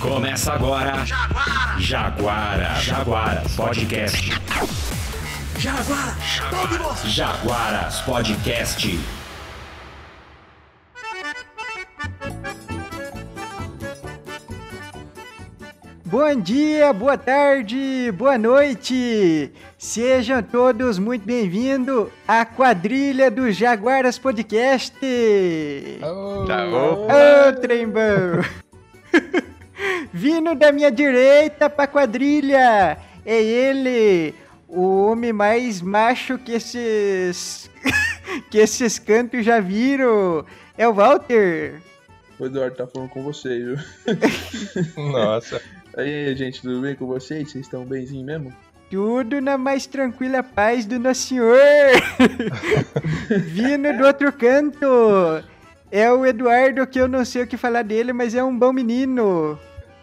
Começa agora. Jaguara. Jaguara. Jaguaras Podcast. Jaguara. Todos Jaguaras Podcast. Bom dia, boa tarde, boa noite. Sejam todos muito bem-vindos à quadrilha do Jaguaras Podcast. Ô, trembão! Vindo da minha direita pra quadrilha, é ele, o homem mais macho que esses que esses cantos já viram. É o Walter. O Eduardo tá falando com vocês, viu? Nossa. Aí, gente, tudo bem com vocês? Vocês estão benzinho mesmo? Tudo na mais tranquila paz do Nosso Senhor. Vindo do outro canto. É o Eduardo, que eu não sei o que falar dele, mas é um bom menino.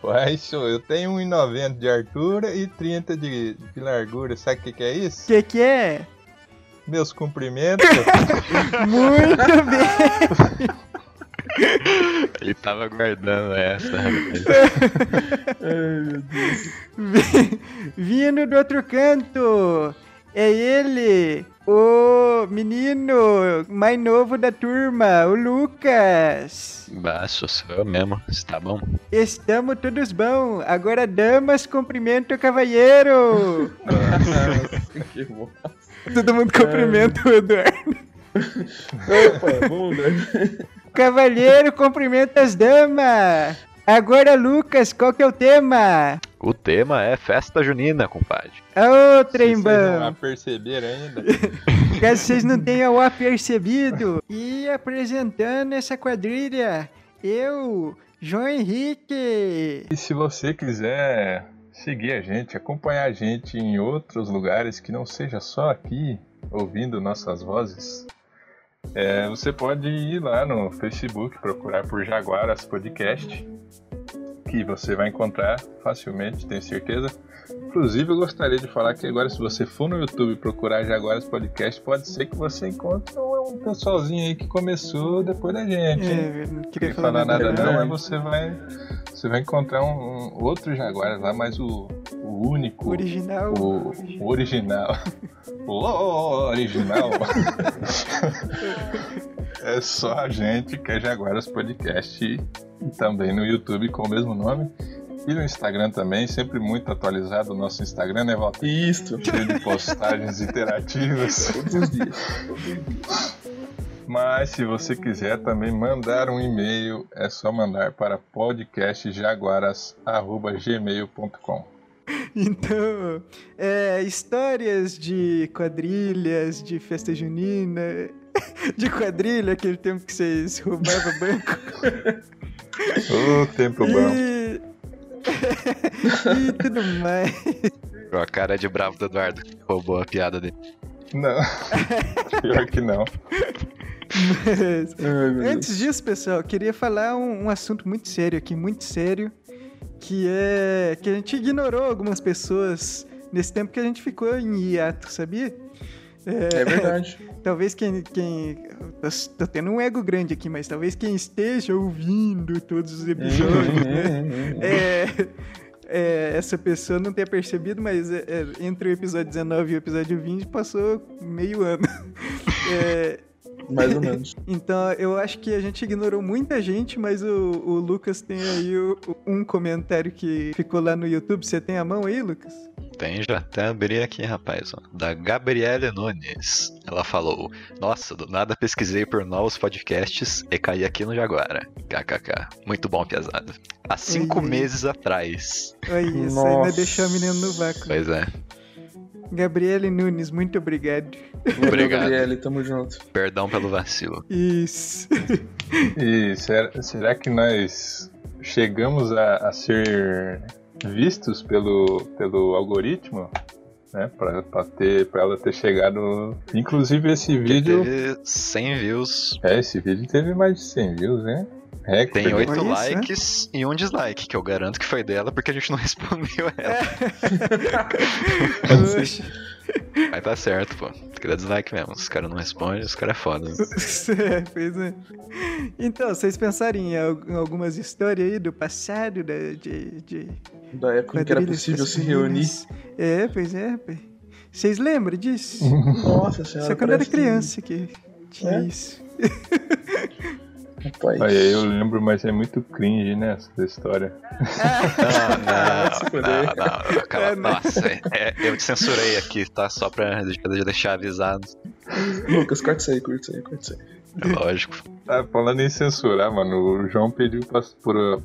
Uai, sou eu tenho 1,90 de altura e 30 de, de largura. Sabe o que, que é O isso? que que é? Meus cumprimentos. Muito bem. Ele tava guardando essa, rapaz. Ai, meu Deus. Vi- Vindo do outro canto. É ele, o menino mais novo da turma, o Lucas. Baixo, sou eu mesmo. Você tá bom? Estamos todos bom. Agora, damas, cumprimenta o cavalheiro. Que bom. Todo mundo cumprimenta o Eduardo. Opa, vamos dar. Cavalheiro, cumprimenta as damas. Agora, Lucas, qual que é o tema? O tema é festa junina, compadre. Ô, Vocês não trembão. perceberam ainda? Caso vocês não tenham o percebido. E apresentando essa quadrilha, eu, João Henrique. E se você quiser seguir a gente, acompanhar a gente em outros lugares que não seja só aqui, ouvindo nossas vozes, é, você pode ir lá no Facebook, procurar por Jaguaras Podcast, que você vai encontrar facilmente, tenho certeza. Inclusive, eu gostaria de falar que agora, se você for no YouTube procurar Jaguaras Podcast, pode ser que você encontre um pessoalzinho aí que começou depois da gente. É, não queria falar nada não, mas você vai você vai encontrar um, um outro Jaguar lá, mas o, o único, Original. o, o original, o original é só a gente que é Jaguaras Podcast também no YouTube com o mesmo nome. E no Instagram também, sempre muito atualizado o nosso Instagram, né, Walter? Isto. Cheio de postagens interativas. Todos os dias. Mas se você quiser também mandar um e-mail, é só mandar para podcastjaguaras.gmail.com. Então, é, histórias de quadrilhas, de festa junina, de quadrilha, aquele tempo que vocês roubavam banco. Ô, tempo bom. E... e tudo mais. A cara de bravo do Eduardo, que roubou a piada dele. Não, pior que não. Mas, Ai, Antes disso, pessoal, eu queria falar um, um assunto muito sério aqui, muito sério, que é que a gente ignorou algumas pessoas nesse tempo que a gente ficou em hiato, sabia? É verdade. Talvez quem. quem tô, tô tendo um ego grande aqui, mas talvez quem esteja ouvindo todos os episódios, né? É, é, essa pessoa não tenha percebido, mas é, é, entre o episódio 19 e o episódio 20 passou meio ano. Mais ou menos. então, eu acho que a gente ignorou muita gente, mas o, o Lucas tem aí o- um comentário que ficou lá no YouTube. Você tem a mão aí, Lucas? Tem, já até abri aqui, rapaz. Ó, da Gabriele Nunes. Ela falou: Nossa, do nada pesquisei por novos podcasts e caí aqui no Jaguara. KKK. Muito bom, piazada. Há cinco Oi. meses atrás. Olha isso, ainda Nossa. deixou a menina no vácuo. Pois é. Gabriele Nunes, muito obrigado. Obrigado. Gabriele, tamo junto. Perdão pelo vacilo. Isso. E será, será que nós chegamos a, a ser vistos pelo, pelo algoritmo? Né, pra, pra, ter, pra ela ter chegado. Inclusive, esse vídeo. Teve 100 views. É, esse vídeo teve mais de 100 views, né? Recorde. Tem oito isso, likes e um dislike, que eu garanto que foi dela porque a gente não respondeu ela. Oxe. Mas tá certo, pô. Tem que dar dislike mesmo. Os caras não respondem, os caras é foda. né? É, pois é. Então, vocês pensarem em al- em algumas histórias aí do passado, da, de, de Da época em que era possível se reunir. É, pois é. pai. Vocês lembram disso? Nossa senhora. Só quando era parece que- criança que tinha É? isso. Rapaz. Aí eu lembro, mas é muito cringe, né, essa história. Não, se não, fuder. não, não. Cala, É, né? Nossa, é- eu te censurei aqui, tá? Só pra deixar avisado. Lucas, corta isso aí, corta isso aí, corta isso aí. É lógico. Ah, falando em censurar, mano, o João pediu pra,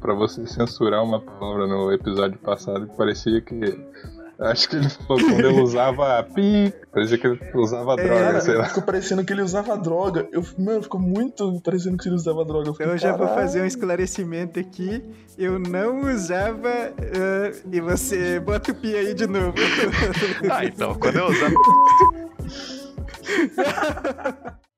pra você censurar uma palavra no episódio passado que parecia que. Acho que ele falou quando eu usava pi, parecia que ele usava droga, Cara, sei lá. ficou parecendo que ele usava droga. Eu, mano, ficou muito parecendo que ele usava droga. Eu, fiquei, eu já vou fazer um esclarecimento aqui. Eu não usava. ah, e você bota o pi aí de novo. Ah, então, quando eu usar.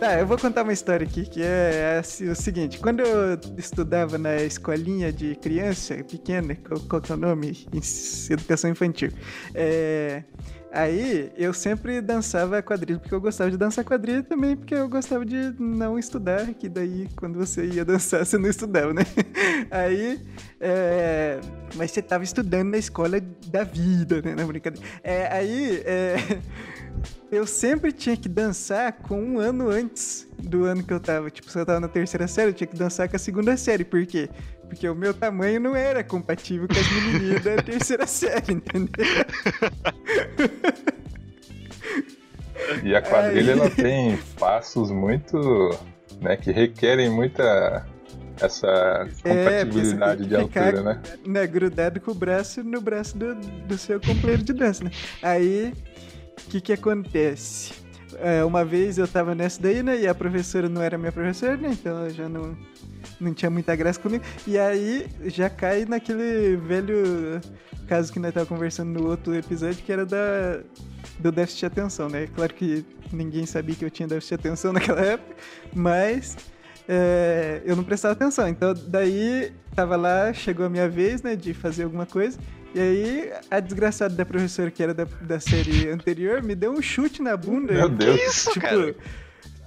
Tá, eu vou contar uma história aqui que é assim, o seguinte: quando eu estudava na escolinha de criança pequena, qual, qual que é o nome? Educação infantil. É, aí eu sempre dançava quadrilha, porque eu gostava de dançar quadrilha também, porque eu gostava de não estudar, que daí quando você ia dançar você não estudava, né? Aí. é, mas você tava estudando na escola da vida, né? Na brincadeira. É, aí. é, eu sempre tinha que dançar com um ano antes do ano que eu tava. Tipo, se eu tava na terceira série, eu tinha que dançar com a segunda série. Por quê? Porque o meu tamanho não era compatível com as menininhas da terceira série, entendeu? E a quadrilha Aí. ela tem passos muito. né, que requerem muita. essa compatibilidade de É, ficar- altura, né? né, grudado com o braço no braço do, do seu companheiro de dança, né? Aí, o que que acontece? É, uma vez eu tava nessa daí, né? E a professora não era minha professora, né? Então ela já não, não tinha muita graça comigo. E aí já cai naquele velho caso que nós tava conversando no outro episódio, que era da, do déficit de atenção, né? Claro que ninguém sabia que eu tinha déficit de atenção naquela época, mas é, eu não prestava atenção. Então, daí, tava lá, chegou a minha vez, né, de fazer alguma coisa. E aí, a desgraçada da professora, que era da, da série anterior, me deu um chute na bunda. Meu Deus. Que isso, tipo, cara?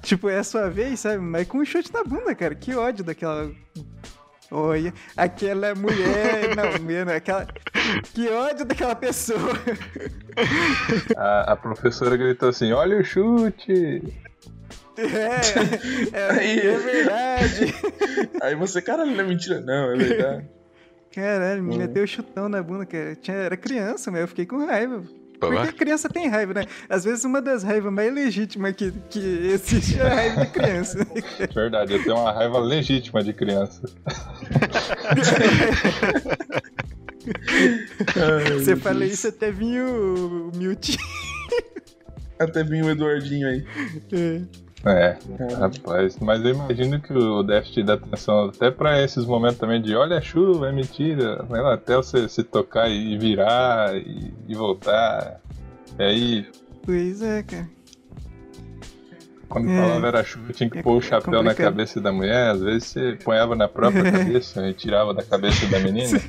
tipo, é a sua vez, sabe? Mas com um chute na bunda, cara. Que ódio daquela. Olha, aquela mulher. Não, mulher não, aquela. Que ódio daquela pessoa. A, a professora gritou assim: olha o chute! É, é, Aí. é verdade. Aí você, caralho, não é mentira. Não, é verdade. Caralho, me Hum. meteu chutão na bunda, cara. Tinha, era criança, mas eu fiquei com raiva. Porque criança tem raiva, né? Às vezes uma das raivas mais legítimas que, que existe é a raiva de criança. Verdade, eu tenho uma raiva legítima de criança. Você fala isso até vinha o, o Milton. Até vinha o Eduardinho aí. É, Caralho. rapaz. Mas eu imagino que o déficit da atenção, até pra esses momentos também de olha a chuva, é mentira, lá, até você se tocar e virar e, e voltar. E aí, Pois é, cara. quando É. falava era chuva, tinha que É pôr o chapéu na cabeça da mulher, às vezes você ponhava na própria cabeça e tirava da cabeça da menina.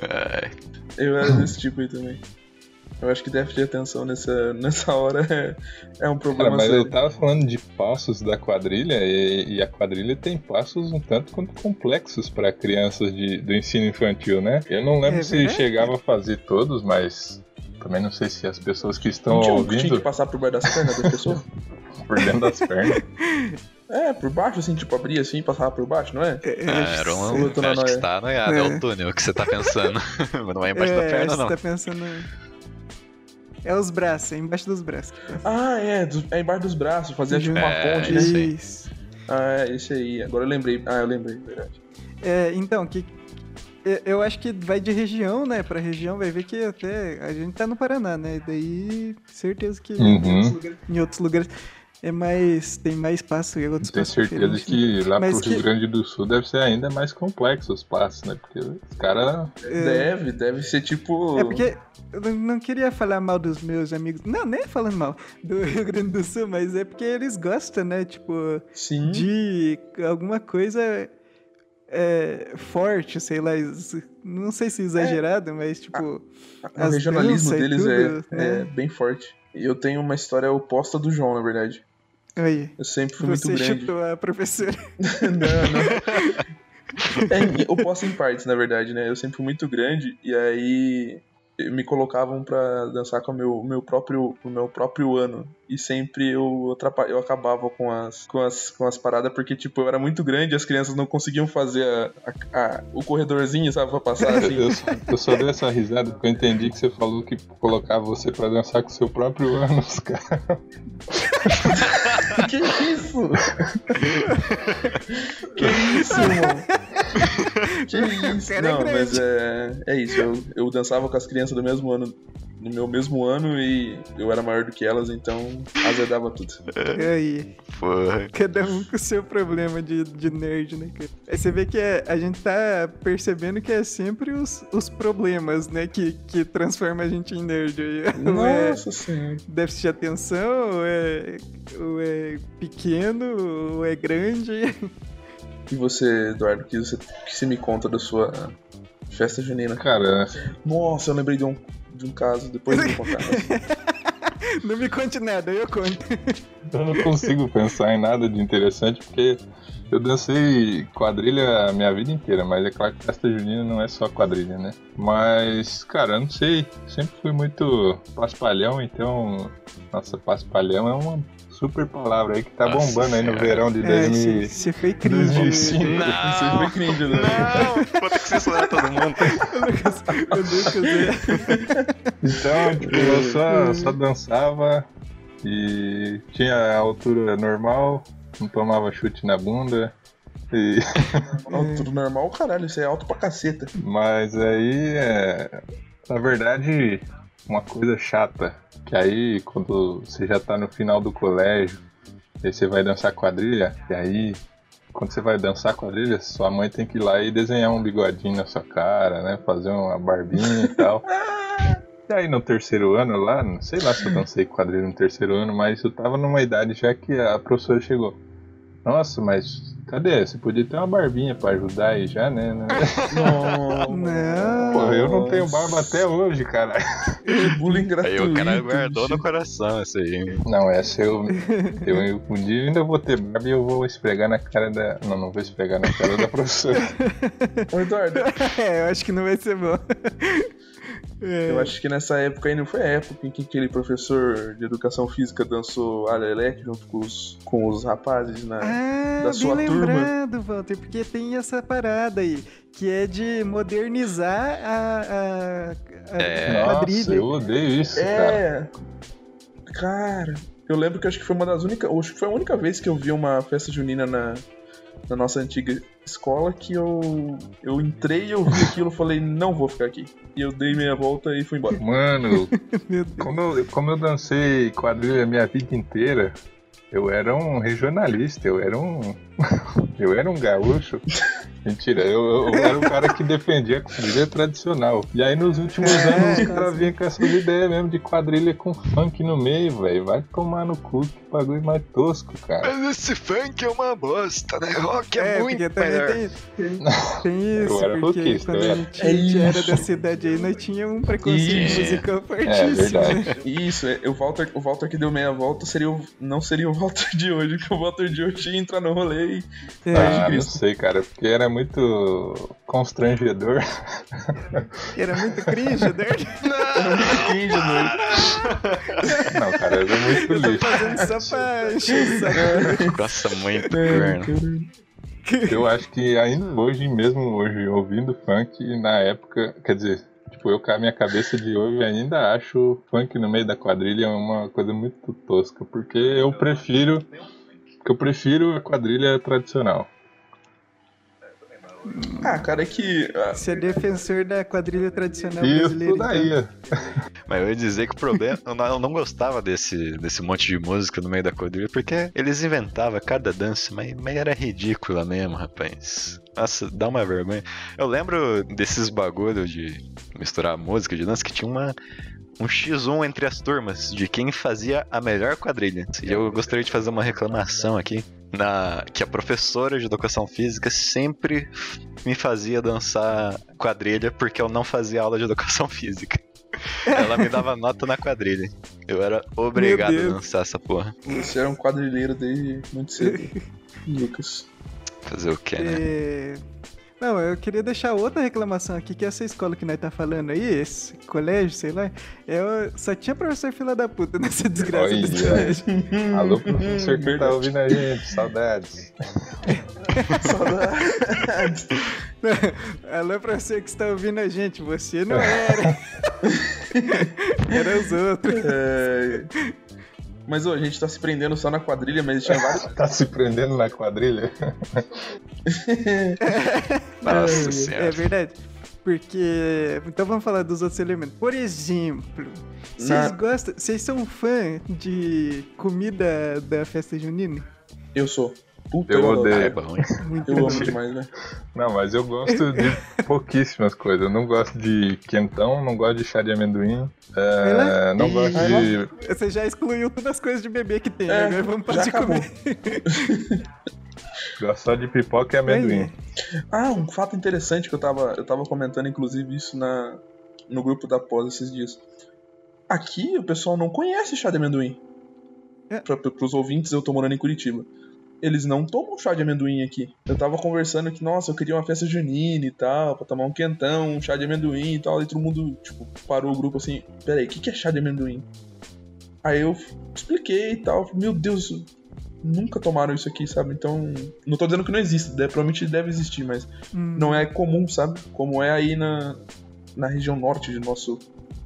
É, Eu era desse tipo aí também. Eu acho que déficit de atenção nessa, nessa hora é, é um Cara, problema mas eu sério. tava falando de passos da quadrilha e, e a quadrilha tem passos um tanto quanto complexos para crianças de, do ensino infantil, né? Eu não lembro É se verdade. chegava a fazer todos, mas também não sei se as pessoas que estão Não tinha que tinha ouvindo que passar por baixo das pernas das pessoas? por dentro das pernas. É, por baixo, assim, tipo, abria assim e passava por baixo, não é? É, Ah, era um. Eu tô na Acho que noia. você tá noiado, é. É. o túnel que você tá pensando. Mas não é embaixo da é, perna, você não. tá pensando. É os braços, é embaixo dos braços. Ah, é, do- é embaixo dos braços, fazia tipo uma É, ponte, né? isso aí. Isso. Ah, é, esse aí. Agora eu lembrei. Ah, eu lembrei, verdade. É, então, que eu- eu acho que vai de região, né? Pra região, vai ver que até a gente tá no Paraná, né? Daí, certeza que Uhum. em, outros lugares, em outros lugares. É mais. tem mais espaço e outros Tenho certeza diferentes, né? que lá Mas pro Rio que- Grande do Sul deve ser ainda mais complexo os passos, né? Porque os caras. Deve, deve ser tipo. É porque eu não- queria falar mal dos meus amigos. Não, nem falando mal do Rio Grande do Sul, mas é porque eles gostam, né? Tipo, Sim. de alguma coisa é, forte, sei lá. Não sei se exagerado, mas tipo. O as regionalismo deles tudo, é, né? é bem forte. E eu tenho uma história oposta do João, na verdade. Aí, Eu sempre fui você muito grande. chutou a professora. não, não. É, em- oposta em partes, na verdade, né? Eu sempre fui muito grande e aí me colocavam pra dançar com o meu, meu próprio o meu próprio ano e sempre eu eu acabava com as com as com as paradas porque tipo eu era muito grande e as crianças não conseguiam fazer a, a- a- o corredorzinho sabe pra passar assim. Eu, só- eu só dei essa risada porque eu entendi que você falou que colocava você pra dançar com o seu próprio ânus, cara. que isso? Que isso irmão? Que isso? cara não mas é é isso eu, eu dançava com as crianças do mesmo ano no meu mesmo ano e eu era maior do que elas então azedava tudo Aí. Porra. Cada um com o seu problema de, de nerd, né, cara? Aí você vê que é- a gente tá percebendo que é sempre os, os problemas, né, que, que transforma a gente em nerd. é nossa senhora déficit de atenção, ou é, ou é pequeno, ou é grande. E você, Eduardo, que você, que você me conta da sua festa junina? Cara, Nossa, eu lembrei de um, de um caso, depois eu vou contar. Não me conte nada, eu conto. eu não consigo pensar em nada de interessante porque eu dancei quadrilha a minha vida inteira, mas é claro que festa junina não é só quadrilha, né? Mas, cara, eu não sei, sempre fui muito paspalhão, então. Nossa, paspalhão é uma super palavra aí que tá Nossa bombando aí no Senhora. verão de É, 2000. você você foi cringe. 2005. Isso foi cringe, né? Não, vou ter que censurar todo mundo. Lucas, o Lucas é... Então, tipo, eu só, só dançava e tinha a altura normal, não tomava chute na bunda. E... Alto normal, caralho, isso é alto pra caceta. Mas aí, é... na verdade, uma coisa chata, que aí quando você já tá no final do colégio, aí você vai dançar quadrilha, e aí quando você vai dançar quadrilha, sua mãe tem que ir lá e desenhar um bigodinho na sua cara, né? Fazer uma barbinha e tal. E aí no terceiro ano lá, não sei lá se eu dancei quadrilha no terceiro ano, mas eu tava numa idade já que a professora chegou. Nossa, mas cadê? Você podia ter uma barbinha pra ajudar aí já, né? Não. Não. Pô, eu não tenho barba até hoje, cara. Que bullying Aí gratuito. o cara guardou no coração isso aí. Não, essa eu, eu, eu- Um dia eu ainda vou ter barba e eu vou esfregar na cara da. Não, não vou esfregar na cara da professora. Ô, Eduardo, É, eu acho que não vai ser bom. É. eu acho que nessa época aí não foi a época em que aquele professor de educação física dançou Alelec junto com os, com os rapazes na. Ah, da sua bem turma. lembrado, Walter, porque tem essa parada aí, que é de modernizar a, a, a É. a Nossa, quadrilha. eu odeio isso, cara. É. Cara, eu lembro que acho que foi uma das únicas. Acho que foi a única vez que eu vi uma festa junina na, na nossa antiga escola que eu. Eu entrei, eu vi aquilo e falei, não vou ficar aqui. E eu dei meia volta e fui embora. Mano, como eu, como eu dancei quadrilha a minha vida inteira, eu era um regionalista, eu era um. eu era um gaúcho. Mentira, eu, eu era um cara que defendia a quadrilha tradicional. E aí nos últimos É. anos os caras vinham com essas ideias mesmo de quadrilha com funk no meio, velho. Vai tomar no cu, que bagulho mais tosco, cara. Mas esse funk é uma bosta, né? Rock é, É, muito porque melhor. tem, tem, tem isso, Eu era porque rockista, quando a gente, É gente era isso. da cidade aí, nós tínhamos um preconceito Isso. musical É fortíssimo, verdade. né? Isso, é, o Walter, o Walter que deu meia volta seria o, não seria o Walter de hoje, que o Walter de hoje ia entrar no rolê É, Ah, não sei, cara, porque era muito constrangedor. era muito cringe, né? Cringe, né? Não, cara, era muito Eu tô lixo. fazendo só pra encher. Gosta muito, É, corno. Eu acho que ainda hoje, mesmo hoje, ouvindo funk, na época, quer dizer, tipo, eu com a minha cabeça de hoje ainda acho funk no meio da quadrilha uma coisa muito tosca, porque eu prefiro, porque eu prefiro a quadrilha tradicional. Ah, cara, é que. ah, Você é defensor da quadrilha tradicional Isso brasileira. daí. então. Mas eu ia dizer que o problema. Eu não, eu não gostava desse, desse monte de música no meio da quadrilha, porque eles inventavam cada dança, mas, mas era ridícula mesmo, rapaz. Nossa, dá uma vergonha. Eu lembro desses bagulho de misturar música de dança que tinha uma. Um X1 entre as turmas de quem fazia a melhor quadrilha. E eu gostaria de fazer uma reclamação aqui. Na, que a professora de educação física sempre me fazia dançar quadrilha porque eu não fazia aula de educação física. Ela me dava nota na quadrilha. Eu era obrigado a dançar essa porra. Você era um quadrilheiro desde muito cedo. Lucas. Fazer o quê, né? É, Não, eu queria deixar outra reclamação aqui, que essa escola que nós tá falando aí, esse colégio, sei lá, é, só tinha professor fila da puta nessa desgraça Olha. desse colégio. Alô, professor que tá ouvindo a gente, saudades. Saudades. Alô, professor que está ouvindo a gente, você não era. era os outros. É, Mas ô, a gente tá se prendendo só na quadrilha, mas tinha vários. Tá se prendendo na quadrilha? Nossa É senhora. verdade. Porque. Então vamos falar dos outros elementos. Por exemplo, vocês Na- gostam. Vocês são fã de comida da festa junina? Eu sou. Puta, Eu odeio. É bom, hein? Eu amo demais, né? Não, mas eu gosto de pouquíssimas coisas. Eu não gosto de quentão, não gosto de chá de amendoim, é, lá. não gosto de. Você já excluiu todas as coisas de bebê que tem. É, agora vamos parar de acabou. comer. Gosto só de pipoca e amendoim. Ah, um fato interessante que eu tava, eu tava comentando, inclusive, isso na, no grupo da pós esses dias. Aqui o pessoal não conhece chá de amendoim. É. Pra, pros ouvintes, eu tô morando em Curitiba. Eles não tomam chá de amendoim aqui. Eu tava conversando que, nossa, eu queria uma festa junina e tal, pra tomar um quentão, um chá de amendoim e tal. E todo mundo, tipo, parou o grupo assim: peraí, o que, que é chá de amendoim? Aí eu expliquei e tal. Meu Deus, nunca tomaram isso aqui, sabe? Então, não tô dizendo que não existe, deve- provavelmente deve existir, mas Hum, não é comum, sabe? Como é aí na, na região norte de nosso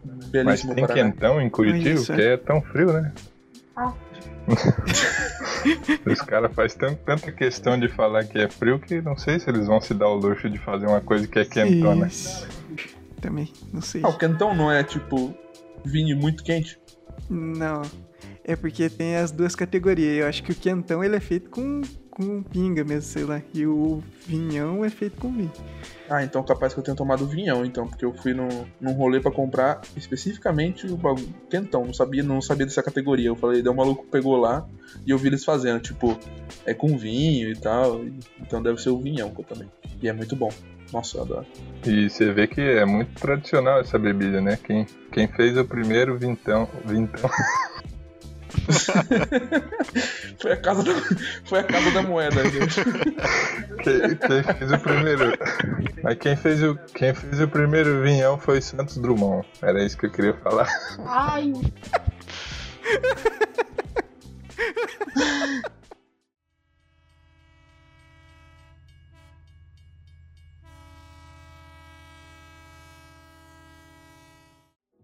Mas belíssimo tem Paraná. quentão em Curitiba, Isso, é. porque é tão frio, né? Os caras fazem tan- tanta questão de falar que é frio que não sei se eles vão se dar o luxo de fazer uma coisa que é quentona. Isso. Também, não sei. Ah, o quentão não é tipo vinho muito quente? Não. É porque tem as duas categorias. Eu acho que o quentão ele é feito com, com pinga mesmo, sei lá. E o vinhão é feito com vinho. Ah, então capaz que eu tenha tomado vinhão, então, porque eu fui num, num rolê pra comprar especificamente o bagulho quentão. Não sabia, não sabia dessa categoria. Eu falei, daí o maluco pegou lá e eu vi eles fazendo, tipo, é com vinho e tal. e- então deve ser o vinhão que eu também. E é muito bom. Nossa, eu adoro. E você vê que é muito tradicional essa bebida, né? Quem, quem fez o primeiro vintão. vintão Foi a casa da, foi a casa da moeda, gente. quem, quem fez o primeiro. Mas quem fez o, quem fez o primeiro vinhão foi Santos Drummond. Era isso que eu queria falar.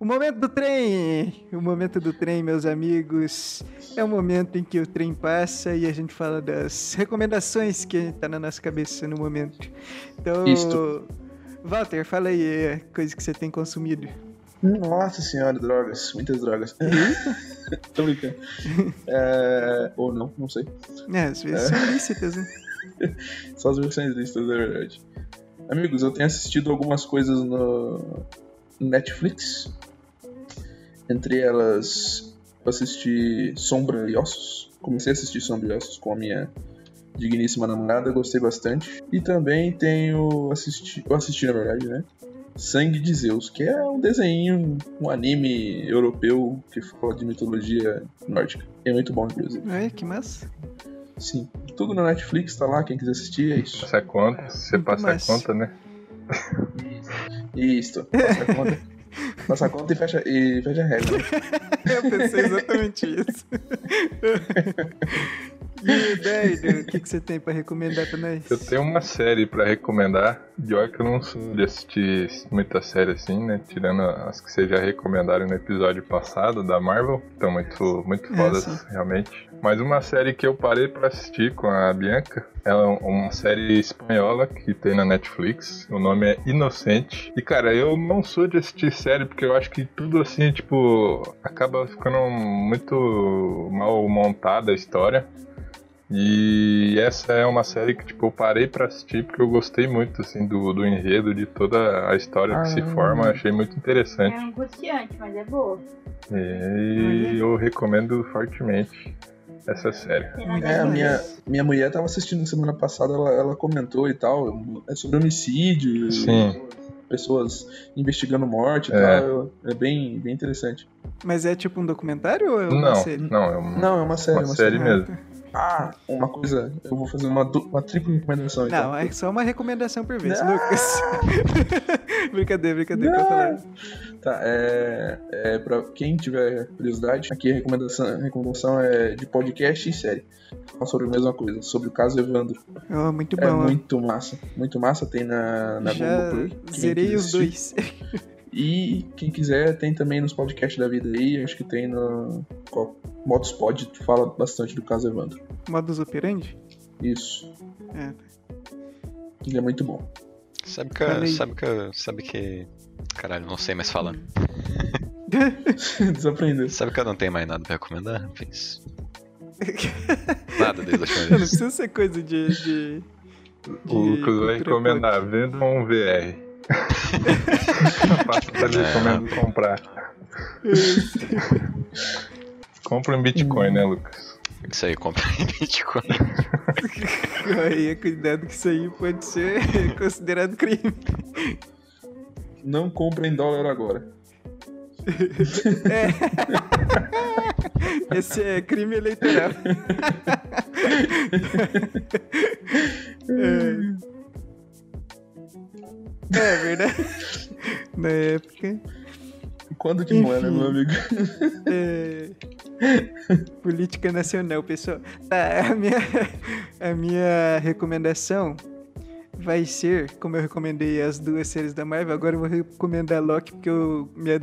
O momento do trem! O momento do trem, meus amigos, é o momento em que o trem passa e a gente fala das recomendações que tá na nossa cabeça no momento. Então, Isto. Walter, fala aí a coisa que você tem consumido. Nossa senhora, drogas. Muitas drogas. Tô brincando. É... Ou não, não sei. É, às vezes são lícitas, né? Só as versões listas, é verdade. Amigos, eu tenho assistido algumas coisas no Netflix. Entre elas, eu assisti Sombra e Ossos. Comecei a assistir Sombra e Ossos com a minha digníssima namorada, gostei bastante. E também tenho assisti, eu assisti na verdade, né? Sangue de Zeus, que é um desenho, um anime europeu que fala de mitologia nórdica. É muito bom, inclusive. Ai, que massa. Sim, tudo na Netflix, tá lá, quem quiser assistir, é isso. Passa a conta, você passa a conta, né? Isso, passa a conta. Passa a conta e fecha, e fecha a regra. Eu pensei exatamente isso. Doido, o que, que você tem pra recomendar pra nós? Eu tenho uma série pra recomendar. De hora que eu não sou de assistir muita série assim, né? Tirando as que vocês já recomendaram no episódio passado da Marvel. Estão muito, muito É, fodas, sim. realmente. Mas uma série que eu parei pra assistir com a Bianca. Ela é uma série espanhola que tem na Netflix. O nome é Inocente. E cara, eu não sou de assistir série porque eu acho que tudo assim, tipo, acaba ficando muito mal montada a história. E essa é uma série que tipo, eu parei pra assistir porque eu gostei muito assim, do, do enredo, de toda a história que se Ah. forma, achei muito É interessante. angustiante, mas é boa. E eu recomendo fortemente essa série. É, a minha, minha mulher tava assistindo semana passada, ela, ela comentou e tal. É sobre homicídio, Sim. pessoas investigando morte e É. tal. É bem, bem interessante. Mas é tipo um documentário ou é uma Não, série? não, é uma, Não, é uma série, uma uma série série. mesmo. Ah, uma coisa, eu vou fazer uma, uma tripla recomendação. Então. Não, é só uma recomendação por vez. Lucas. brincadeira, brincadeira, pra falar. Tá, é, é pra quem tiver curiosidade, aqui a recomendação, recomendação é de podcast e série. Fala sobre a mesma coisa, sobre o caso Evandro. Oh, muito É bom. ó. muito massa, muito massa, tem na, na Já Globoplay. Quem zerei os dois. E quem quiser, tem também nos podcasts da vida aí, acho que tem no qual, Modos Pod, fala bastante do caso Evandro. Modus operandi? Isso, É. ele é muito bom. Sabe que, Fala aí. sabe que, sabe que, caralho, não sei mais falar. Desaprendeu. Sabe que eu não tenho mais nada pra recomendar? Fiz nada desde a última Não precisa ser coisa de. de, de O Lucas vai recomendar, venda um VR. Pra ele É. recomendo comprar. Compra em Bitcoin, né, Lucas? Isso aí, compra em Bitcoin. Aí, cuidado que isso aí pode ser considerado crime. Não compra em dólar agora. Esse é crime eleitoral. é. É verdade. Na época. Quando que né, Enfim. meu amigo? É... Política nacional, pessoal. Tá, a minha, a minha recomendação vai ser, como eu recomendei as duas séries da Marvel, agora eu vou recomendar Loki porque eu me,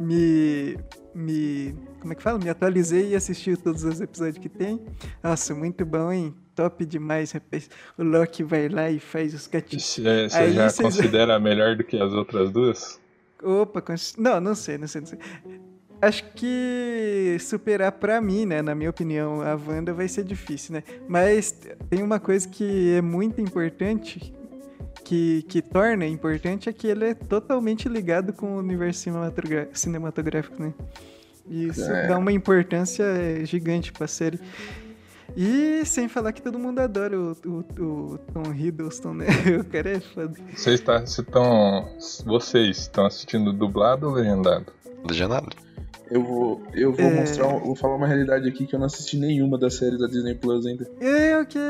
me, me como é que fala? Me atualizei e assisti todos os episódios que tem. Nossa, muito bom, hein? Top demais, rapaz. O Loki vai lá e faz os gatinhos. Você é, você Aí já vocês- considera melhor do que as outras duas? Opa, cons- não, não sei, não sei, não sei. Acho que superar pra mim, né, na minha opinião, a Wanda vai ser difícil, né? Mas tem uma coisa que é muito importante, que, que torna importante, é que ele é totalmente ligado com o universo cinematográfico, né? E Isso É. dá uma importância é, gigante pra série. E sem falar que todo mundo adora o, o, o Tom Hiddleston, né? O cara é foda. Vocês tá- vocês estão. Vocês estão assistindo dublado ou legendado? Legendado. Eu vou, eu vou É. mostrar, vou falar uma realidade aqui que eu não assisti nenhuma das séries da Disney Plus ainda. É, ok.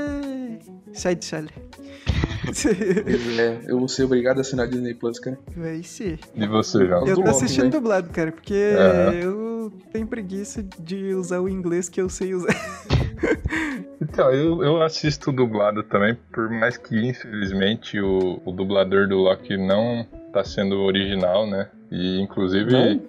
Sai de sala. É, eu vou ser obrigado a assinar a Disney Plus, cara. Vai ser. E você, João? Eu tô Loki, assistindo né? dublado, cara, porque Aham. eu tenho preguiça de usar o inglês que eu sei usar. Então, eu, eu assisto dublado também, por mais que infelizmente o, o dublador do Loki não tá sendo original, né? E inclusive Não?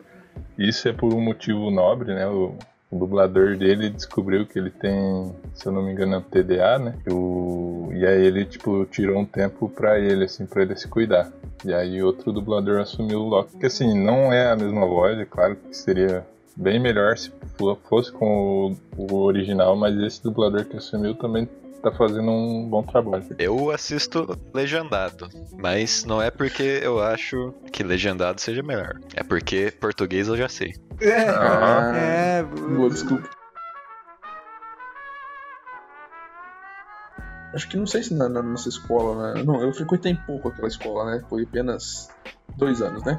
isso é por um motivo nobre, né? O, o dublador dele descobriu que ele tem, se eu não me engano, TDA, né? O, e aí ele, tipo, tirou um tempo pra ele, assim, pra ele se cuidar. E aí outro dublador assumiu o Loki. Que assim, não é a mesma voz, é claro que seria bem melhor se fo- fosse com o, o original, mas esse dublador que assumiu também tá fazendo um bom trabalho. Eu assisto legendado, mas não é porque eu acho que legendado seja melhor. É porque português eu já sei. Ah, É, Boa, desculpa. Acho que não sei se na, na nossa escola, né? Não, eu frequentei pouco aquela escola, né? Foi apenas dois anos, né?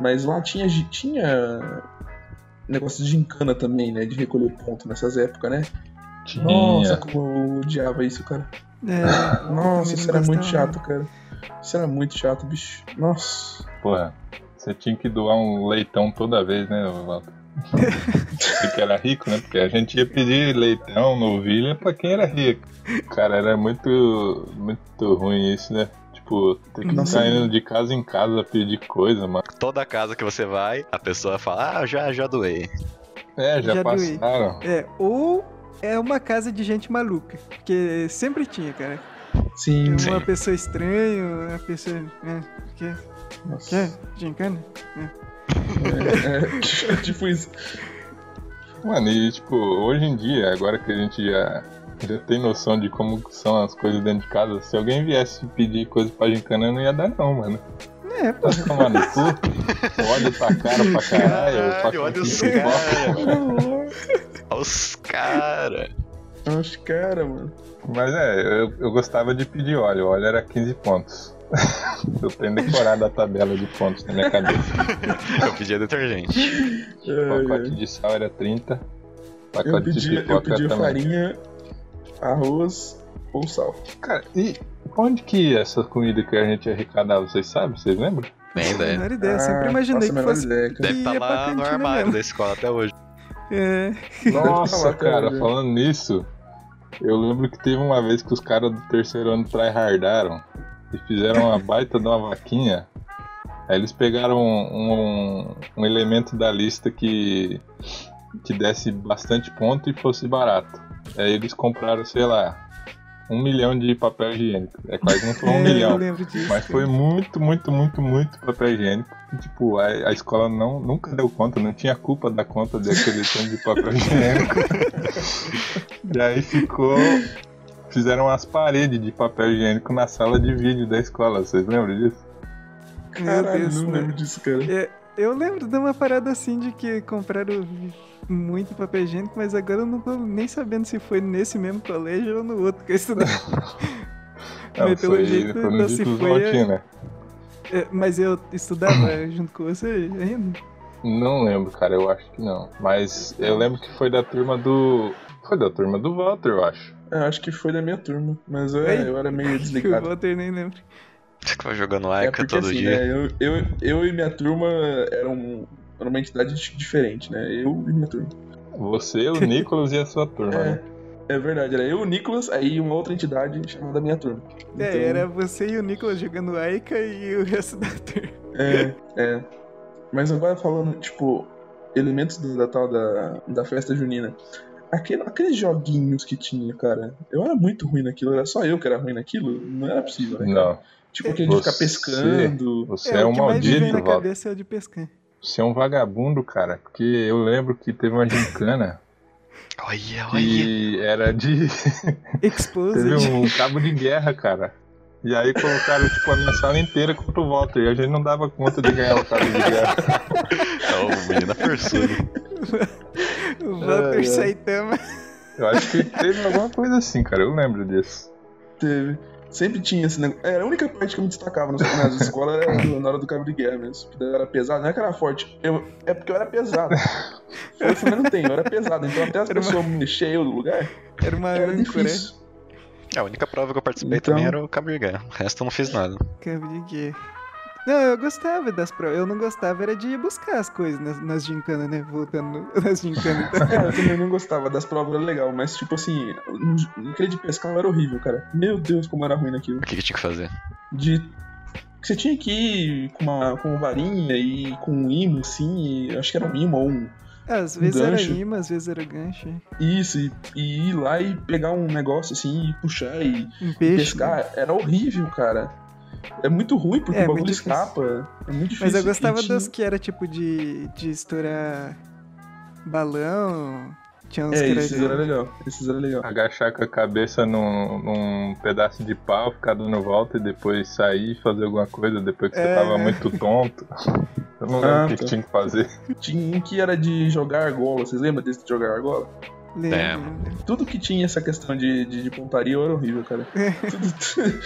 Mas lá tinha, tinha negócio de gincana também, né? De recolher ponto nessas épocas, né? tinha. Nossa, como eu odiava isso, cara. é, Nossa, isso era muito chato, cara. Isso era muito chato, bicho. Nossa. Porra, você tinha que doar um leitão toda vez, né, Walter? Porque era rico, né? Porque a gente ia pedir leitão, novilha pra quem era rico. Cara, era muito, muito ruim isso, né? Tipo, ter que Nossa. ficar indo de casa em casa pedir coisa, mano. Toda casa que você vai, a pessoa fala, ah, já, já doei. É, já, Já doei. passaram. É, ou é uma casa de gente maluca. Porque sempre tinha, cara. Sim. Uma Sim. pessoa estranha, uma pessoa. É? Nossa. Quer? Gincana? É, é, tipo isso. Mano, e tipo, hoje em dia, agora que a gente já, já tem noção de como são as coisas dentro de casa, se alguém viesse pedir coisa pra gincana, eu não ia dar não, mano. É, pô. Vai tomar no cu, o óleo tá caro pra caralho, Caralho, pra olha os caras. Olha os caras. Os caras, mano. Mas é, eu, eu gostava de pedir óleo, o óleo era 15 pontos. eu tenho decorado a tabela de pontos na minha cabeça. Eu pedia detergente. O pacote de sal era 30, Eu pacote de pedi, eu pipoca pedi também. farinha, arroz ou sal. Cara, e onde que ia essa comida que a gente arrecadava, vocês sabem? Vocês lembram? Bem, Menor ideia. ideia. Sempre Ah, imaginei que fosse. ideia, cara. Deve estar pra lá no armário mesmo. da escola até hoje. É. Nossa, cara. falando nisso, eu lembro que teve uma vez que os caras do terceiro ano tryhardaram e fizeram uma baita de uma vaquinha. Aí eles pegaram um, um, um elemento da lista que, que desse bastante ponto e fosse barato. Aí eles compraram, sei lá, um milhão de papel higiênico. É quase não foi um É, Eu milhão. lembro disso. Mas foi muito, muito, muito, muito papel higiênico. E, tipo, a, a escola não, nunca deu conta, não tinha culpa da conta daquele tanto de papel higiênico. e aí ficou. Fizeram umas paredes de papel higiênico na sala de vídeo da escola, vocês lembram disso? Caralho, Deus, não né? lembro disso, cara. É, eu lembro de uma parada assim de que compraram muito papel higiênico, mas agora eu não tô nem sabendo se foi nesse mesmo colégio ou no outro que eu estudei. Não, Mas pelo foi, jeito foi não se foi, é- Rotina. É, mas eu estudava junto com você ainda. Não lembro, cara, eu acho que não. Mas eu lembro que foi da turma do. Foi da turma do Walter, eu acho. Eu acho que foi da minha turma, mas eu, eu era meio Que o desligado. Walter nem lembra. Você que vai jogando É Aika porque todo assim, dia. né, eu, eu, eu e minha turma eram, eram uma entidade di- diferente, né? Eu e minha turma. Você, o Nicolas e a sua turma, né? É, é verdade, era eu, o Nicolas, aí uma outra entidade chamada minha turma. É, Então, era você e o Nicolas jogando Aika e o resto da turma. É, é. Mas agora falando, tipo, elementos do- da tal da, da festa junina. Aquele, aqueles joguinhos que tinha, cara. Eu era muito ruim naquilo, era só eu que era ruim naquilo. Não era possível, né? cara? Não, Tipo, aquele de ficar pescando. você é, o um que mais me vem maldito, na cabeça é o de pescar. Você é um vagabundo, cara. Porque eu lembro que teve uma gincana Olha, olha. que era de. Exposed. teve um cabo de guerra, cara. E aí colocaram, tipo, a minha sala inteira contra o Walter. E a gente não dava conta de ganhar o cabo de guerra. Ó, o menino forçudo. o Walter Ai, ai. Saitama. Eu acho que teve alguma coisa assim, cara. Eu lembro disso. Teve. Sempre tinha esse negócio. Era a única parte que eu me destacava nas, era do- na hora do cabo de guerra mesmo. Porque eu era pesado, não é que era forte. Eu, é porque eu era pesado. Eu não tenho, eu era pesado. Então até as Era uma- pessoas me mexerem eu no lugar, Era uma era âncora. difícil. A única prova que eu participei Então- também era o Cabo de Guerra. O resto eu não fiz nada. Cabo de guerra. Não, eu gostava das provas. Eu não gostava era de ir buscar as coisas nas, nas gincanas, né? Voltando nas gincanas. Então, É, eu também não gostava das provas, era legal, mas tipo assim, no- aquele de pescar era horrível, cara. Meu Deus, como era ruim naquilo. O que, que tinha que fazer? De. que Você tinha que ir com uma, com uma varinha e com um imã, assim, e acho que era um imã ou um. às vezes Um era gancho. imã, às vezes era gancho. Isso, e, e ir lá e pegar um negócio assim, e puxar e Um peixe. pescar. Era horrível, cara. É muito ruim porque É, o bagulho escapa. É muito difícil. Mas eu gostava tinha- das que era tipo de, de estourar balão. Tinha uns É, que esses era legal. Esses era legal. Agachar com a cabeça num, num pedaço de pau, ficar dando volta e depois sair e fazer alguma coisa depois que É. você tava muito tonto. Eu não lembro Ah, o que, que tinha que fazer. Tinha um que era de jogar argola. Vocês lembram desse de jogar argola? Lembro, É. Tudo que tinha essa questão de, de, de pontaria era horrível, cara. Tudo...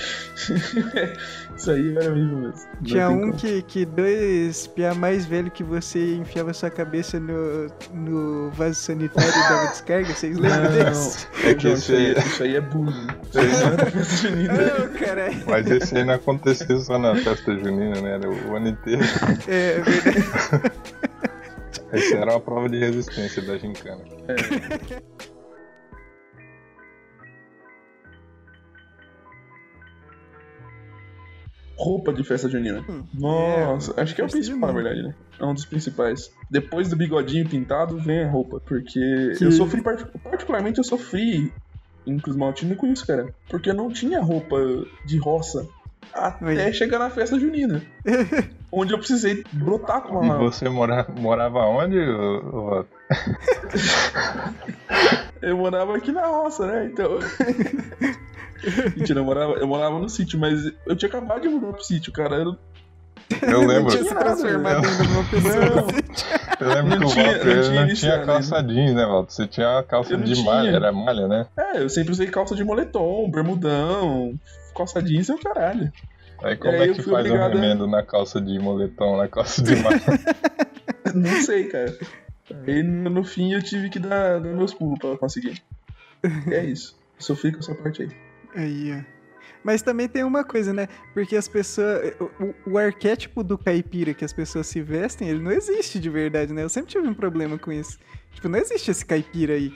Isso aí era horrível mesmo. Não Tinha um como. que, que dois piá mais velho que você enfiava sua cabeça no, no vaso sanitário e dava descarga. Vocês lembram Não, desse? É que Não, isso, aí, esse, isso aí é bullying. Isso aí não é festa junina. Não, caralho. mas esse aí não acontecia só na festa junina, né? Era o ano inteiro. É, é verdade. Essa era uma prova de resistência da gincana. Roupa de festa junina. Hum, Nossa, é, acho que é o principal, na verdade, né? É um dos principais. Depois do bigodinho pintado, vem a roupa. Porque Que- eu sofri, part- particularmente eu sofri em Cruz Maltino com isso, cara. Porque eu não tinha roupa de roça até Oi. chegar na festa junina. onde eu precisei brotar com E uma. você mora, morava onde, Otto? Eu morava aqui na roça, né? Então. Mentira, eu morava, eu morava no sítio, mas eu tinha acabado de mudar pro sítio, cara. Eu não- Eu Não lembro. tinha se transformado ainda numa pessoa. Não. assim. Eu lembro Não que o tinha- Walter não ele tinha não tinha calça jeans, né, Walter? Você tinha calça não de tinha. malha, era malha, né? É, eu sempre usei calça de moletom, bermudão, calça jeans e o caralho. Aí como aí é que faz um a- remendo na calça de moletom, na calça de? Não sei, cara. Aí no, no fim eu tive que dar, dar meus pulos pra conseguir. É isso. Sofri com essa parte aí. Aí, ó. Mas também tem uma coisa, né? Porque as pessoas. O, o arquétipo do caipira que as pessoas se vestem, ele não existe de verdade, né? Eu sempre tive um problema com isso. Tipo, não existe esse caipira aí.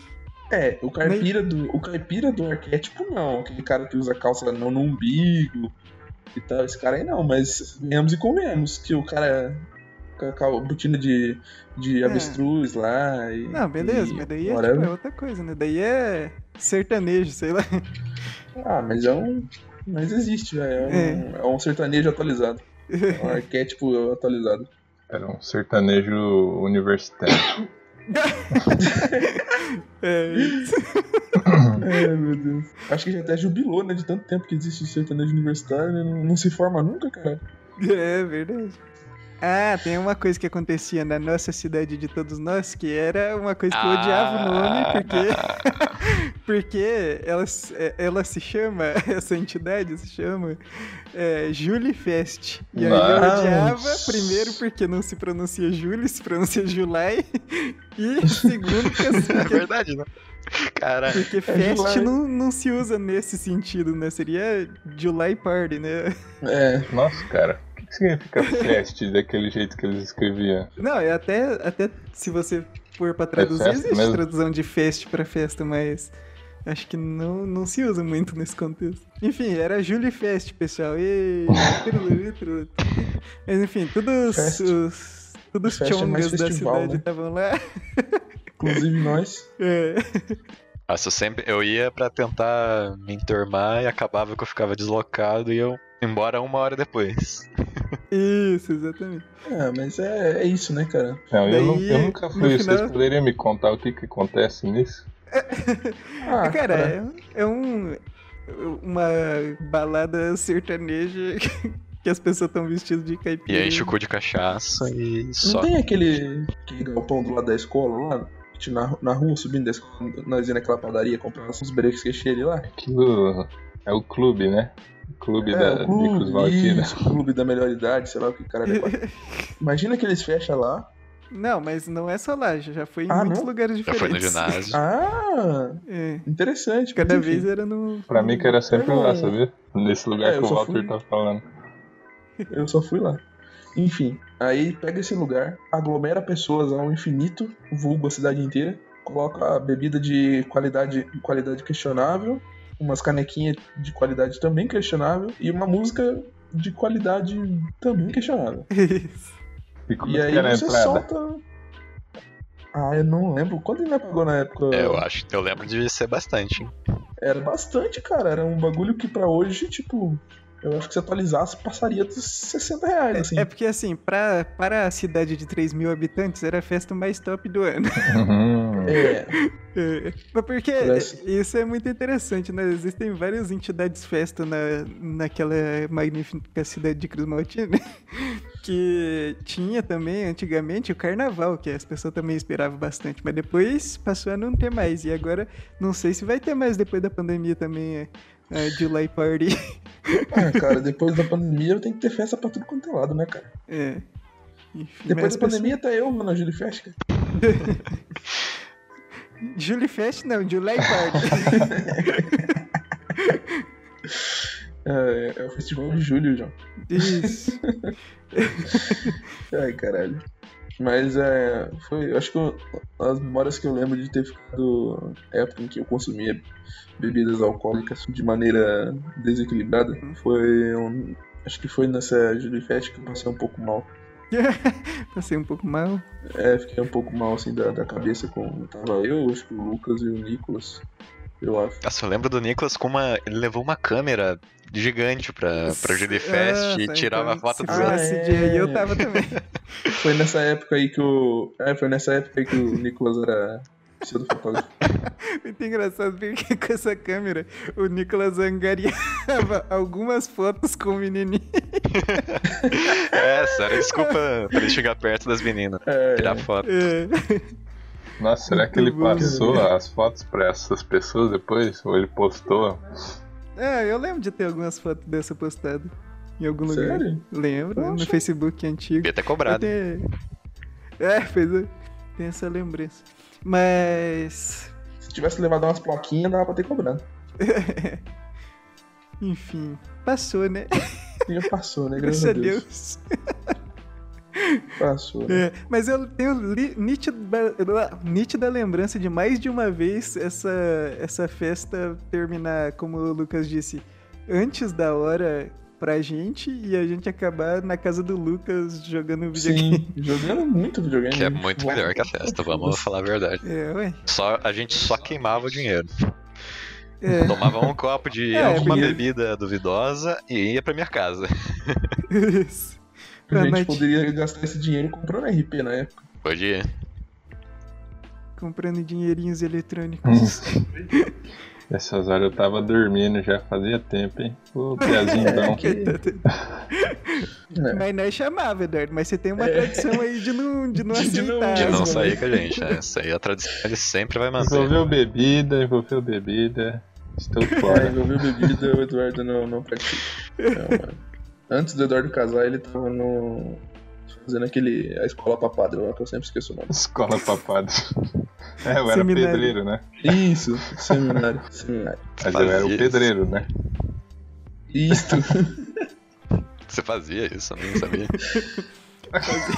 É, o caipira do, o caipira do arquétipo não. Aquele cara que usa calça não no umbigo e tal. Esse cara aí não, mas venhamos e convenhamos que o cara com a botina de, de É. avestruz lá. E, Não, beleza, e mas daí é, tipo, é outra coisa, né? Daí é sertanejo, sei lá. Ah, mas é um. Mas existe, velho. É, um, é um sertanejo atualizado. É um arquétipo atualizado. Era um sertanejo universitário. É isso. É, meu Deus. Acho que já até jubilou, né? De tanto tempo que existe sertanejo universitário, né? Não, não se forma nunca, cara. É verdade. Ah, tem uma coisa que acontecia na nossa cidade de todos nós, que era uma coisa que eu odiava o nome, porque, porque ela, se- é, ela se chama, essa entidade se chama é, Julie Fest. E aí eu odiava, primeiro porque não se pronuncia Julie, se pronuncia Julai, e segundo porque, É porque, verdade, né? Cara, porque Fest July. não, não se usa nesse sentido, né? Seria July Party, né? É. Nossa, cara, que, significa fest daquele jeito que eles escreviam? Não, é até, até se você for pra traduzir, festa existe mesmo? tradução de fest pra festa, mas acho que não, não se usa muito nesse contexto. Enfim, era Julie Fest, pessoal. E... mas enfim, todos Fest. os. Todos os é chongas da festival, cidade né? estavam lá. Inclusive nós. É. nossa, eu sempre eu ia pra tentar me enturmar e acabava que eu ficava deslocado e eu ia embora uma hora depois. Isso, exatamente. É, mas é, é isso, né, cara? Não, eu, nu- Daí, eu nunca no fui. final- Vocês poderiam me contar o que, que acontece nisso? Ah, cara, é, é um. Uma balada sertaneja que as pessoas estão vestidas de E caipira. aí enche o cu de cachaça e Não só. tem aquele, aquele galpão do lado da escola lá? Tinha Na, na rua, subindo escola, nós ia naquela padaria comprar uns breaks que ali lá. Aquilo é o clube, né? O clube É, da clube, Valtina. isso, clube da melhor idade, sei lá o que cara Imagina que eles fecham lá. Não, mas não é só lá, já já foi em Ah, muitos não? lugares Já diferentes. foi no ginásio. Ah, É, interessante. cada enfim. vez era no. Pra mim que era sempre Eu lá, sabia? Nesse lugar É, que o Walter fui- tá falando. Eu só fui lá. Enfim, aí pega esse lugar, aglomera pessoas ao infinito, vulgo a cidade inteira, coloca a bebida de qualidade, qualidade questionável, umas canequinhas de qualidade também questionável e uma música de qualidade também questionável. Isso. E E aí que era a você entrada? solta. Ah, eu não lembro. Quanto ele pagou na época? É, eu acho. Eu lembro de ser bastante. hein? Era bastante, cara. Era um bagulho que pra hoje, tipo, eu acho que se atualizasse passaria dos 60 reais, assim. É porque, assim, pra, para a cidade de 3 mil habitantes, era a festa mais top do ano. Uhum. É, É, Mas porque Parece- isso é muito interessante, né? Existem várias entidades festa na, naquela magnífica cidade de Cruz Maltina. Que tinha também antigamente o carnaval, que as pessoas também esperavam bastante, mas depois passou a não ter mais. E agora não sei se vai ter mais depois da pandemia também é, a July Party. Ah, cara, depois da pandemia eu tenho que ter festa pra tudo quanto é lado, né, cara? É. Enfim, Depois da pandemia até eu vou na Julie Fest, cara. Julie Fest não, July Party. É, é o festival de julho, João. Isso. Ai, caralho. Mas é. Foi. Acho que eu- as memórias que eu lembro de ter ficado. época em que eu consumia bebidas alcoólicas de maneira desequilibrada foi um. Acho que foi nessa Julie Fest que eu passei um pouco mal. Passei um pouco mal. É, fiquei um pouco mal assim da, da cabeça com. Tava eu, acho que o Lucas e o Nicolas. Eu acho. Nossa, eu lembro do Nicolas com uma. Ele levou uma câmera gigante pra, pra Fest e Nossa, tirava então, foto dos Ah, esse é. dia aí, eu tava também. Foi nessa época aí que o. É, foi nessa época aí que o Nicolas era pseudo-fotógrafo. Muito engraçado porque com essa câmera o Nicolas angariava algumas fotos com o menininho. É, a desculpa pra ele chegar perto das meninas. É, Tirar foto. É. Nossa, será que ele passou as fotos pra essas pessoas depois? Ou ele postou? É, eu lembro de ter algumas fotos dessa postada em algum lugar. Sério? Lembro, no Poxa. Facebook antigo. Devia ter cobrado. tenho- É, é. Tem essa lembrança. Mas. Se tivesse levado umas plaquinhas, dava pra ter cobrado. Enfim, passou, né? E já passou, né? Graças Graças a Deus. Passou, né? É, mas eu tenho li- nítida, nítida lembrança de mais de uma vez essa, essa festa terminar, como o Lucas disse, antes da hora pra gente e a gente acabar na casa do Lucas jogando videogame. Sim, jogando muito videogame. Que é muito melhor que a festa, vamos falar a verdade. É, ué. Só, a gente só queimava o dinheiro. É, Tomava um copo de É, alguma bebida duvidosa e ia pra minha casa. isso. A gente poderia gastar esse dinheiro comprando RP na época. Podia. Comprando dinheirinhos eletrônicos. Essas horas eu tava dormindo já fazia tempo, hein? Ô, Piazinho, então. É. Mas nós chamava, Eduardo. Mas você tem uma tradição aí de não, de não De não- aceitar. De não sair com a gente, né? Isso aí a tradição ele sempre vai manter. Envolveu bebida, envolveu bebida. Estou Fora, fora. envolveu bebida, o Eduardo não, não pratica. Não, mano. Antes do Eduardo casar, ele tava no. fazendo aquele. a escola pra padre lá, que eu sempre esqueço o nome. Escola papada. É, eu era Seminário. pedreiro, né? Isso, seminário. Seminário. Mas eu era o isso. pedreiro, né? Isto. Você fazia isso, eu não sabia.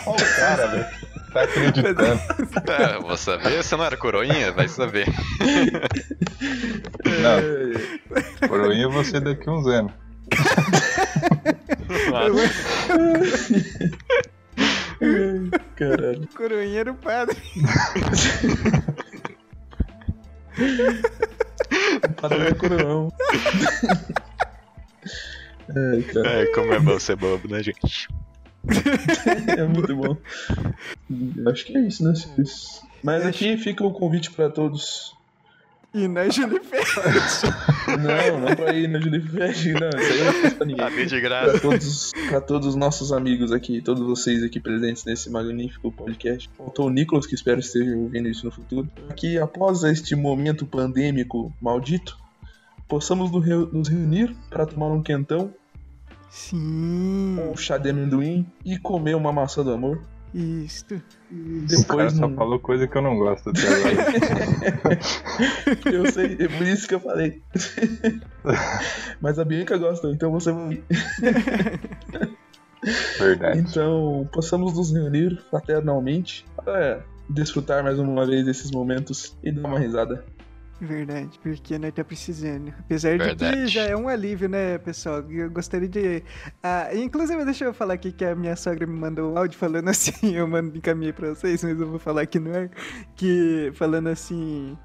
Olha o cara, velho. Tá acreditando. É, vou saber, você não era coroinha? Vai saber. Não, coroinha você daqui uns anos. Caralho. Coroinha era o padre. Padre é coroão. Ai, cara. É, como é bom ser bobo, né, gente? É muito bom. Acho que é isso, né, senhores? Mas aqui fica o convite pra todos. E na Julifest. Não, não pra ir na Julie Fest, não. Isso aí eu não fiz pra ninguém. Ah, bem de Pra graça. todos, pra todos os nossos amigos aqui, todos vocês aqui presentes nesse magnífico podcast. Faltou o Nicolas, que espero esteja ouvindo isso no futuro. Que após este momento pandêmico maldito, possamos nos reunir para tomar um quentão, Sim. um chá de amendoim e comer uma maçã do amor. Isto. O cara Depois, só falou coisa que eu não gosto até agora. eu sei, é por isso que eu falei. Mas a Bianca gosta, então você vai. Verdade. Então, possamos nos reunir fraternalmente para desfrutar mais uma vez desses momentos e dar uma risada. Verdade, porque nós tá precisando. Apesar de que Verdade. já é um alívio, né, pessoal? Eu gostaria de. Ah, inclusive, deixa eu falar aqui que a minha sogra me mandou um áudio falando assim, eu mando encaminhei pra vocês, mas eu vou falar aqui no ar. Que falando assim.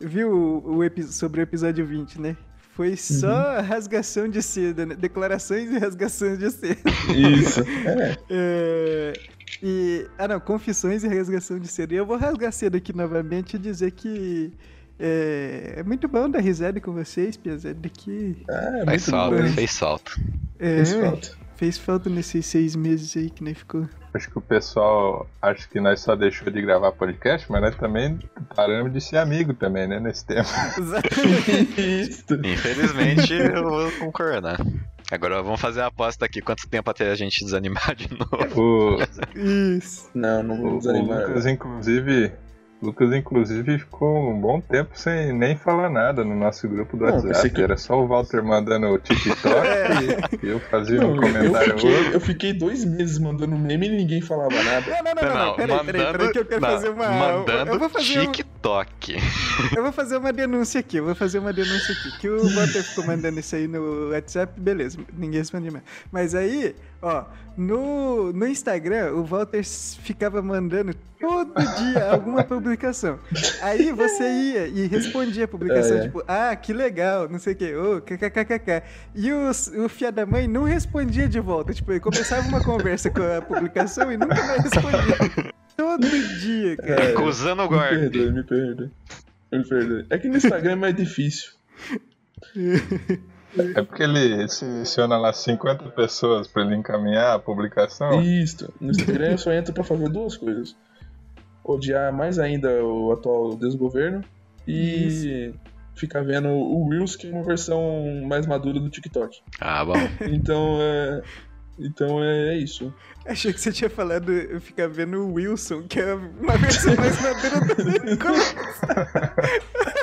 Viu o, o sobre o episódio 20, né? Foi só rasgação de seda, né? Declarações e rasgações de seda. Isso. É. É, e. Ah, não, confissões e rasgação de seda. E eu vou rasgar cedo aqui novamente e dizer que. É, é muito bom dar risada com vocês, Piazada, que Ah, é Fez muito salto, bom. fez salto. é, Fez falta. fez falta nesses seis meses aí que nós ficou. Acho que o pessoal acha que nós só deixou de gravar podcast, mas nós também paramos de ser amigo também, né? Nesse tempo. Isso. Infelizmente, eu vou concordar. Agora vamos fazer a aposta aqui. Quanto tempo até a gente desanimar de novo? O, Isso. Não, não o, vou o desanimar. Lucas, inclusive, Lucas, inclusive, ficou um bom tempo sem nem falar nada no nosso grupo do Não, WhatsApp. que- Era só o Walter mandando o TikTok e eu fazia um Não, eu, comentário ou fiquei, outro. eu fiquei dois meses mandando meme e ninguém falava nada. Não, não, não, não, não. Peraí, peraí, peraí, que eu quero não, fazer uma. mandando eu vou fazer um- TikTok. Eu vou fazer uma denúncia aqui, eu vou fazer uma denúncia aqui. Que o Walter ficou mandando isso aí no WhatsApp, beleza, ninguém respondeu mais. Mas aí, ó, no, no Instagram, o Walter ficava mandando todo dia alguma publicação. Aí você ia e respondia a publicação, É, é. tipo, ah, que legal, não sei o quê, ô, kkkk. E o, s- o fia da mãe não respondia de volta, tipo, ele começava uma conversa com a publicação e nunca mais respondia. Todo dia, cara. É, Acusando o me guarda. perdoe, me perdoe. Me perdoe. É que no Instagram é mais difícil. É porque ele seleciona lá 50 pessoas pra ele encaminhar a publicação. Isso. No Instagram eu só entro pra fazer duas coisas. Odiar mais ainda o atual desgoverno e ficar vendo o Reels, que é uma versão mais madura do TikTok. Ah, bom. Então é. Então é isso. Achei que você tinha falado eu ficar vendo o Wilson, que é uma versão mais madura do